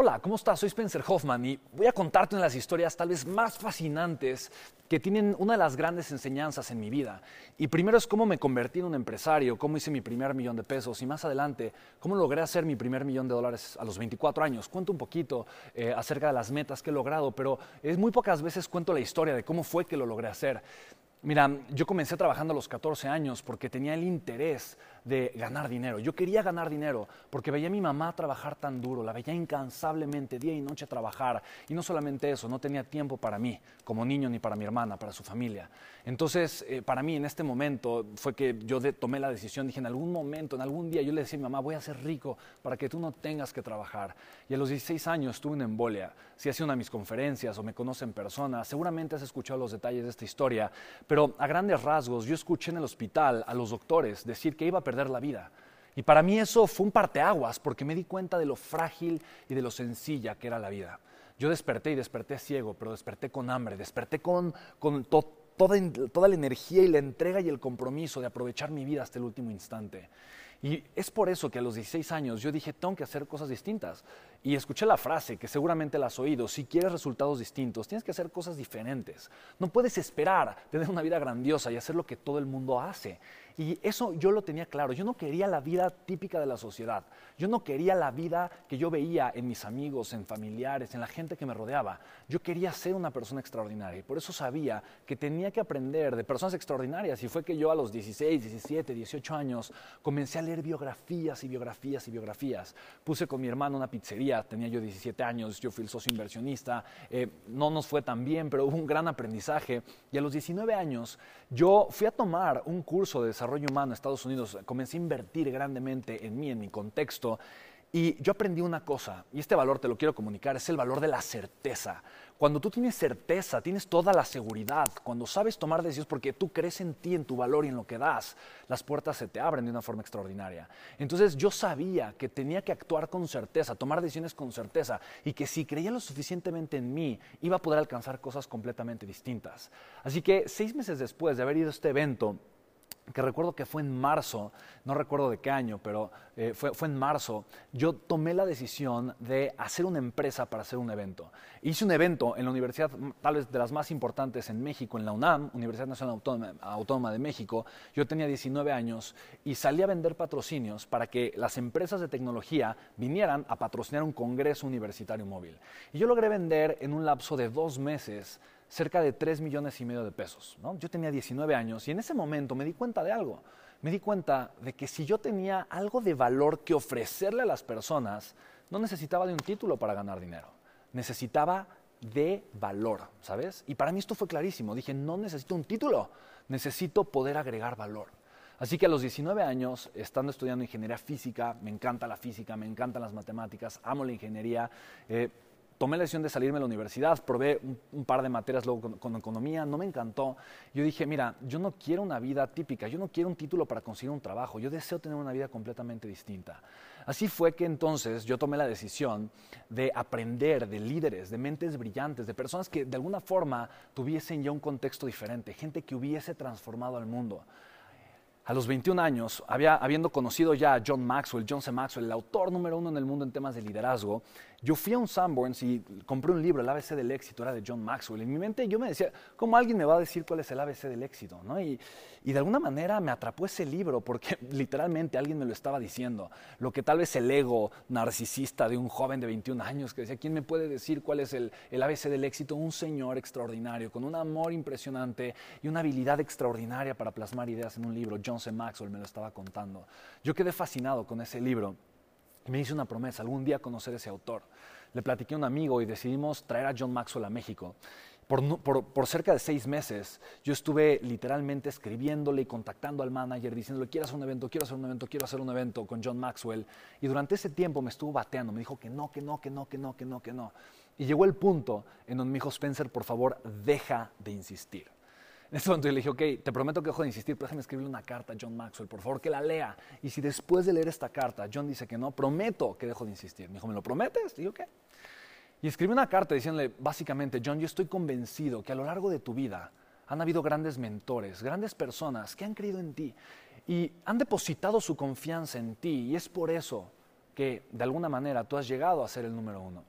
Hola, ¿cómo estás? Soy Spencer Hoffman y voy a contarte una de las historias tal vez más fascinantes que tienen una de las grandes enseñanzas en mi vida. Y primero es cómo me convertí en un empresario, cómo hice mi primer millón de pesos y más adelante cómo logré hacer mi primer millón de dólares a los 24 años. Cuento un poquito eh, acerca de las metas que he logrado, pero es muy pocas veces cuento la historia de cómo fue que lo logré hacer. Mira, yo comencé trabajando a los 14 años porque tenía el interés de ganar dinero. Yo quería ganar dinero porque veía a mi mamá trabajar tan duro, la veía incansablemente día y noche trabajar. Y no solamente eso, no tenía tiempo para mí como niño ni para mi hermana, para su familia. Entonces, eh, para mí en este momento fue que yo tomé la decisión, dije, en algún momento, en algún día, yo le decía a mi mamá, voy a ser rico para que tú no tengas que trabajar. Y a los 16 años tuve una embolia. Si sido una de mis conferencias o me conocen en persona, seguramente has escuchado los detalles de esta historia, pero a grandes rasgos yo escuché en el hospital a los doctores decir que iba a perder la vida. Y para mí eso fue un parteaguas porque me di cuenta de lo frágil y de lo sencilla que era la vida. Yo desperté y desperté ciego, pero desperté con hambre, desperté con, toda, toda la energía y la entrega y el compromiso de aprovechar mi vida hasta el último instante. Y es por eso que a los 16 años yo dije, tengo que hacer cosas distintas. Y escuché la frase, que seguramente la has oído, si quieres resultados distintos, tienes que hacer cosas diferentes. No puedes esperar tener una vida grandiosa y hacer lo que todo el mundo hace. Y eso yo lo tenía claro. Yo no quería la vida típica de la sociedad. Yo no quería la vida que yo veía en mis amigos, en familiares, en la gente que me rodeaba. Yo quería ser una persona extraordinaria. Y por eso sabía que tenía que aprender de personas extraordinarias. Y fue que yo a los 16, 17, 18 años comencé a leer biografías y biografías y biografías. Puse con mi hermano una pizzería. Tenía yo 17 años. Yo fui el socio inversionista. Eh, no nos fue tan bien, pero hubo un gran aprendizaje. Y a los 19 años yo fui a tomar un curso de desarrollo desarrollo humano Estados Unidos, comencé a invertir grandemente en mí, en mi contexto, y yo aprendí una cosa, y este valor te lo quiero comunicar, es el valor de la certeza. Cuando tú tienes certeza, tienes toda la seguridad, cuando sabes tomar decisiones porque tú crees en ti, en tu valor y en lo que das, las puertas se te abren de una forma extraordinaria. Entonces yo sabía que tenía que actuar con certeza, tomar decisiones con certeza y que si creía lo suficientemente en mí, iba a poder alcanzar cosas completamente distintas. Así que seis meses después de haber ido a este evento, que recuerdo que fue en marzo, no recuerdo de qué año, pero eh, fue, fue, en marzo, yo tomé la decisión de hacer una empresa para hacer un evento. Hice un evento en la universidad, tal vez de las más importantes en México, en la UNAM, Universidad Nacional Autónoma, Autónoma de México. Yo tenía 19 años y salí a vender patrocinios para que las empresas de tecnología vinieran a patrocinar un congreso universitario móvil. Y yo logré vender en un lapso de dos meses cerca de 3 millones y medio de pesos. Yo tenía 19 años y en ese momento me di cuenta de algo. Me di cuenta de que si yo tenía algo de valor que ofrecerle a las personas, no necesitaba de un título para ganar dinero. Necesitaba de valor, ¿sabes? Y para mí esto fue clarísimo. Dije, no necesito un título, necesito poder agregar valor. Así que a los 19 años, estando estudiando ingeniería física, me encanta la física, me encantan las matemáticas, amo la ingeniería, eh, tomé la decisión de salirme de la universidad, probé un, par de materias luego con, economía, no me encantó. Yo dije, mira, yo no quiero una vida típica, yo no quiero un título para conseguir un trabajo, yo deseo tener una vida completamente distinta. Así fue que entonces yo tomé la decisión de aprender de líderes, de mentes brillantes, de personas que de alguna forma tuviesen ya un contexto diferente, gente que hubiese transformado al mundo a los 21 años, había, habiendo conocido ya a John Maxwell, John C. Maxwell, el autor número uno en el mundo en temas de liderazgo, yo fui a un Sanborns y compré un libro, El ABC del éxito, era de John Maxwell. En mi mente yo me decía, ¿cómo alguien me va a decir cuál es el ABC del éxito? ¿no? Y, y, de alguna manera me atrapó ese libro porque literalmente alguien me lo estaba diciendo. Lo que tal vez el ego narcisista de un joven de 21 años que decía, ¿quién me puede decir cuál es el, el ABC del éxito? Un señor extraordinario, con un amor impresionante y una habilidad extraordinaria para plasmar ideas en un libro. John C. Maxwell me lo estaba contando. Yo quedé fascinado con ese libro me hice una promesa, algún día conocer ese autor. Le platiqué a un amigo y decidimos traer a John Maxwell a México. Por, cerca de seis meses yo estuve literalmente escribiéndole y contactando al manager diciéndole quiero hacer un evento, quiero hacer un evento, quiero hacer un evento con John Maxwell. Y durante ese tiempo me estuvo bateando, me dijo que no, que no, que no, que no, que no, que no. Y llegó el punto en donde me dijo Spencer, por favor, deja de insistir. En ese momento yo le dije, ok, te prometo que dejo de insistir, pero déjame escribirle una carta a John Maxwell, por favor, que la lea. Y si después de leer esta carta John dice que no, prometo que dejo de insistir. Me dijo, ¿me lo prometes? Y yo, ¿qué? Y escribí una carta diciéndole, básicamente, John, yo estoy convencido que a lo largo de tu vida han habido grandes mentores, grandes personas que han creído en ti y han depositado su confianza en ti. Y es por eso que, de alguna manera, tú has llegado a ser el número uno.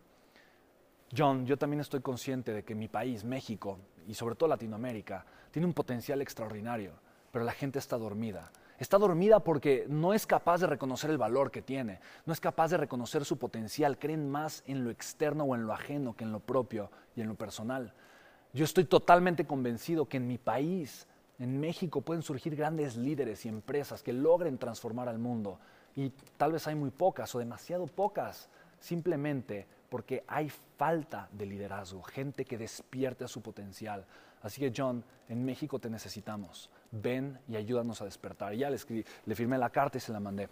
John, yo también estoy consciente de que mi país, México, y sobre todo Latinoamérica, tiene un potencial extraordinario, pero la gente está dormida. Está dormida porque no es capaz de reconocer el valor que tiene, no es capaz de reconocer su potencial, creen más en lo externo o en lo ajeno que en lo propio y en lo personal. Yo estoy totalmente convencido que en mi país, en México, pueden surgir grandes líderes y empresas que logren transformar al mundo. Y tal vez hay muy pocas o demasiado pocas, simplemente porque hay falta de liderazgo, gente que despierte a su potencial. Así que John, en México te necesitamos. Ven y ayúdanos a despertar. Y ya le, escribí, le firmé la carta y se la mandé.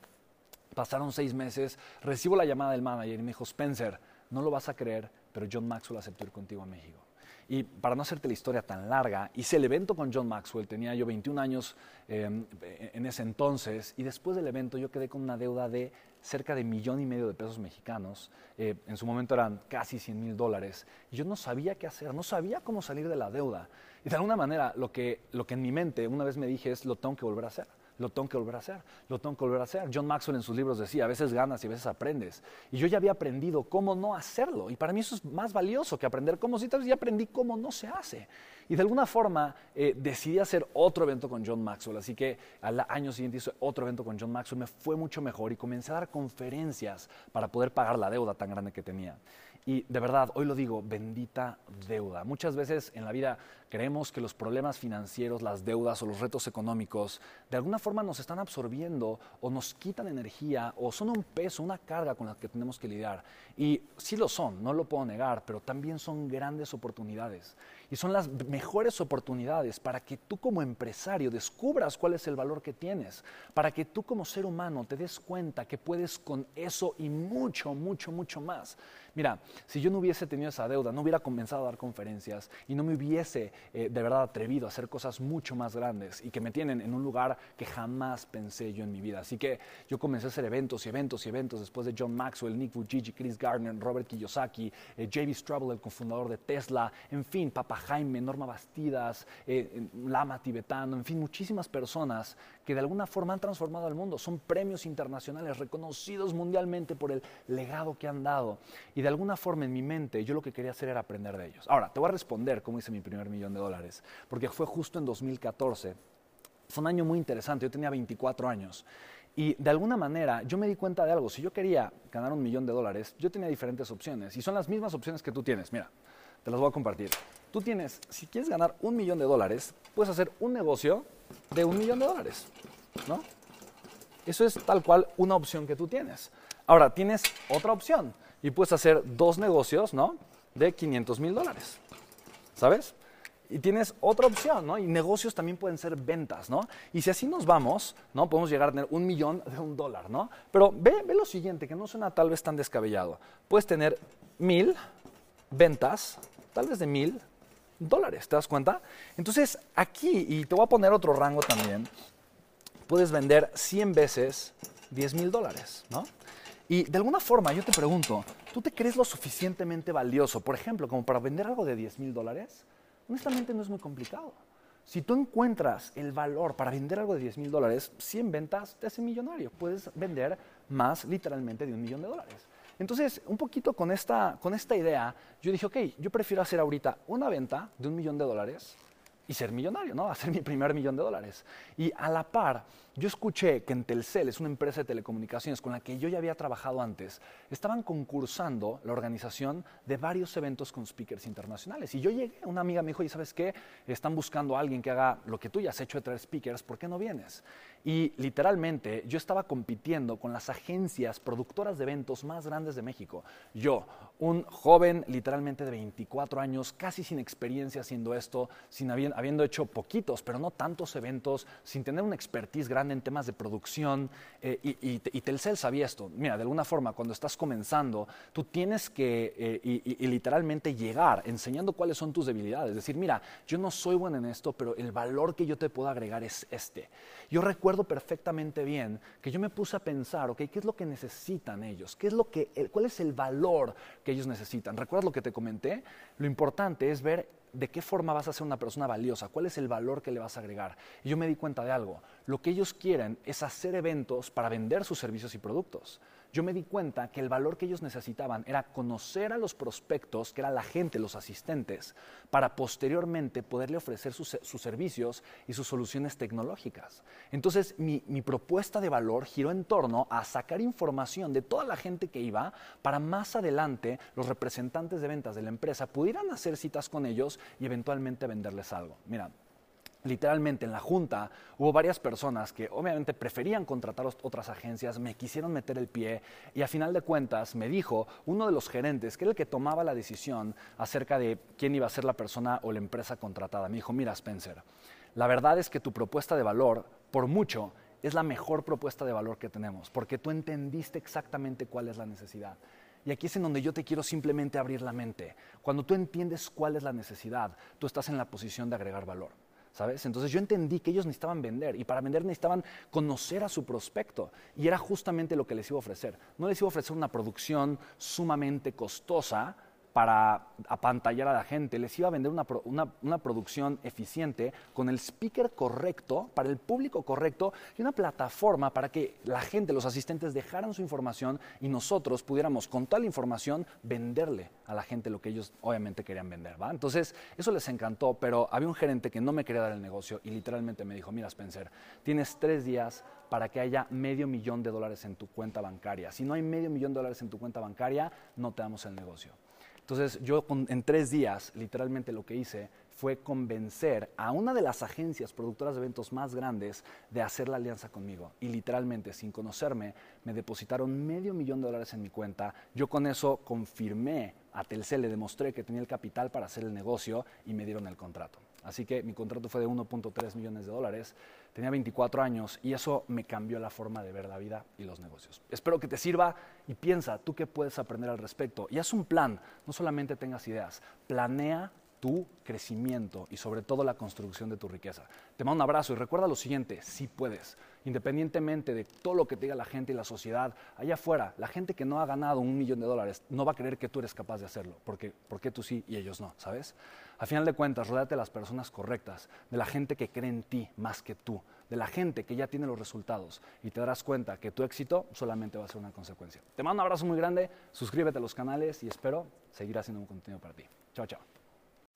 Pasaron seis meses, recibo la llamada del manager y me dijo, Spencer, no lo vas a creer, pero John Maxwell aceptó ir contigo a México. Y para no hacerte la historia tan larga, hice el evento con John Maxwell, tenía yo 21 años em, en ese entonces, y después del evento yo quedé con una deuda de cerca de millón y medio de pesos mexicanos, eh, en su momento eran casi 100 mil dólares, y yo no sabía qué hacer, no sabía cómo salir de la deuda. Y de alguna manera lo que, lo que en mi mente una vez me dije es, lo tengo que volver a hacer lo tengo que volver a hacer, lo tengo que volver a hacer. John Maxwell en sus libros decía, a veces ganas y a veces aprendes. Y yo ya había aprendido cómo no hacerlo. Y para mí eso es más valioso que aprender cómo sí, tal vez ya aprendí cómo no se hace. Y de alguna forma eh, decidí hacer otro evento con John Maxwell. Así que al año siguiente hice otro evento con John Maxwell. Me fue mucho mejor y comencé a dar conferencias para poder pagar la deuda tan grande que tenía. Y de verdad, hoy lo digo, bendita deuda. Muchas veces en la vida creemos que los problemas financieros, las deudas o los retos económicos de alguna forma nos están absorbiendo o nos quitan energía o son un peso, una carga con la que tenemos que lidiar. Y sí lo son, no lo puedo negar, pero también son grandes oportunidades. Y son las mejores oportunidades para que tú como empresario descubras cuál es el valor que tienes, para que tú como ser humano te des cuenta que puedes con eso y mucho, mucho, mucho más. Mira, si yo no hubiese tenido esa deuda, no hubiera comenzado a dar conferencias y no me hubiese eh, de verdad atrevido a hacer cosas mucho más grandes y que me tienen en un lugar que jamás pensé yo en mi vida. Así que yo comencé a hacer eventos y eventos y eventos después de John Maxwell, Nick Vujicic, Chris Gardner, Robert Kiyosaki, eh, J.B. Straubel, el cofundador de Tesla, en fin, Papa Jaime, Norma Bastidas, eh, Lama Tibetano, en fin, muchísimas personas que de alguna forma han transformado al mundo. Son premios internacionales reconocidos mundialmente por el legado que han dado. Y de alguna forma en mi mente yo lo que quería hacer era aprender de ellos. Ahora, te voy a responder cómo hice mi primer millón de dólares, porque fue justo en 2014. Fue un año muy interesante, yo tenía 24 años. Y de alguna manera yo me di cuenta de algo. Si yo quería ganar un millón de dólares, yo tenía diferentes opciones. Y son las mismas opciones que tú tienes. Mira, te las voy a compartir. Tú tienes, si quieres ganar un millón de dólares, puedes hacer un negocio de un millón de dólares. ¿No? Eso es tal cual una opción que tú tienes. Ahora, tienes otra opción y puedes hacer dos negocios, ¿no? De 500 mil dólares, ¿sabes? Y tienes otra opción, ¿no? Y negocios también pueden ser ventas, ¿no? Y si así nos vamos, ¿no? Podemos llegar a tener un millón de un dólar, ¿no? Pero ve, ve lo siguiente, que no suena tal vez tan descabellado. Puedes tener mil ventas, tal vez de mil dólares, ¿te das cuenta? Entonces, aquí, y te voy a poner otro rango también, puedes vender 100 veces 10 mil dólares, ¿no? Y de alguna forma yo te pregunto, ¿tú te crees lo suficientemente valioso, por ejemplo, como para vender algo de 10 mil dólares? Honestamente no es muy complicado. Si tú encuentras el valor para vender algo de 10 mil dólares, 100 ventas te hace millonario. Puedes vender más literalmente de un millón de dólares. Entonces, un poquito con esta, con esta idea, yo dije, ok, yo prefiero hacer ahorita una venta de un millón de dólares y ser millonario, ¿no? Hacer mi primer millón de dólares. Y a la par, yo escuché que en Telcel, es una empresa de telecomunicaciones con la que yo ya había trabajado antes, estaban concursando la organización de varios eventos con speakers internacionales. Y yo llegué, una amiga me dijo, ¿y sabes qué? Están buscando a alguien que haga lo que tú ya has hecho de traer speakers, ¿por qué no vienes? Y literalmente yo estaba compitiendo con las agencias productoras de eventos más grandes de México. Yo, un joven literalmente de 24 años, casi sin experiencia haciendo esto, sin habiendo hecho poquitos, pero no tantos eventos, sin tener una expertise grande en temas de producción eh, y, Telcel sabía esto. Mira, de alguna forma, cuando estás comenzando, tú tienes que eh, y, literalmente llegar enseñando cuáles son tus debilidades. Decir, mira, yo no soy bueno en esto, pero el valor que yo te puedo agregar es este. Yo recuerdo perfectamente bien que yo me puse a pensar, ok, ¿qué es lo que necesitan ellos? ¿Qué es lo que, ¿Cuál es el valor que ellos necesitan? ¿Recuerdas lo que te comenté? Lo importante es ver de qué forma vas a ser una persona valiosa, cuál es el valor que le vas a agregar. Y yo me di cuenta de algo, lo que ellos quieren es hacer eventos para vender sus servicios y productos yo me di cuenta que el valor que ellos necesitaban era conocer a los prospectos, que era la gente, los asistentes, para posteriormente poderle ofrecer sus, servicios y sus soluciones tecnológicas. Entonces, mi, mi, propuesta de valor giró en torno a sacar información de toda la gente que iba para más adelante los representantes de ventas de la empresa pudieran hacer citas con ellos y eventualmente venderles algo. Mira, literalmente en la junta hubo varias personas que obviamente preferían contratar otras agencias, me quisieron meter el pie y a final de cuentas me dijo uno de los gerentes, que era el que tomaba la decisión acerca de quién iba a ser la persona o la empresa contratada, me dijo, mira Spencer, la verdad es que tu propuesta de valor, por mucho, es la mejor propuesta de valor que tenemos, porque tú entendiste exactamente cuál es la necesidad. Y aquí es en donde yo te quiero simplemente abrir la mente. Cuando tú entiendes cuál es la necesidad, tú estás en la posición de agregar valor. Entonces yo entendí que ellos necesitaban vender y para vender necesitaban conocer a su prospecto y era justamente lo que les iba a ofrecer. No les iba a ofrecer una producción sumamente costosa, para apantallar a la gente, les iba a vender una, producción eficiente con el speaker correcto, para el público correcto y una plataforma para que la gente, los asistentes dejaran su información y nosotros pudiéramos con toda la información venderle a la gente lo que ellos obviamente querían vender. ¿va? Entonces, eso les encantó, pero había un gerente que no me quería dar el negocio y literalmente me dijo, mira Spencer, tienes tres días para que haya medio millón de dólares en tu cuenta bancaria. Si no hay medio millón de dólares en tu cuenta bancaria, no te damos el negocio. Entonces yo en tres días, literalmente lo que hice fue convencer a una de las agencias productoras de eventos más grandes de hacer la alianza conmigo. Y literalmente, sin conocerme, me depositaron medio millón de dólares en mi cuenta. Yo con eso confirmé a Telcel, le demostré que tenía el capital para hacer el negocio y me dieron el contrato. Así que mi contrato fue de 1.3 millones de dólares. Tenía 24 años y eso me cambió la forma de ver la vida y los negocios. Espero que te sirva y piensa tú qué puedes aprender al respecto. Y haz un plan, no solamente tengas ideas, planea tu crecimiento y sobre todo la construcción de tu riqueza. Te mando un abrazo y recuerda lo siguiente, si puedes, independientemente de todo lo que te diga la gente y la sociedad, allá afuera, la gente que no ha ganado un millón de dólares no va a creer que tú eres capaz de hacerlo, porque, porque tú sí y ellos no, ¿sabes? A final de cuentas, rodéate de las personas correctas, de la gente que cree en ti más que tú, de la gente que ya tiene los resultados y te darás cuenta que tu éxito solamente va a ser una consecuencia. Te mando un abrazo muy grande, suscríbete a los canales y espero seguir haciendo un contenido para ti. Chao, chao.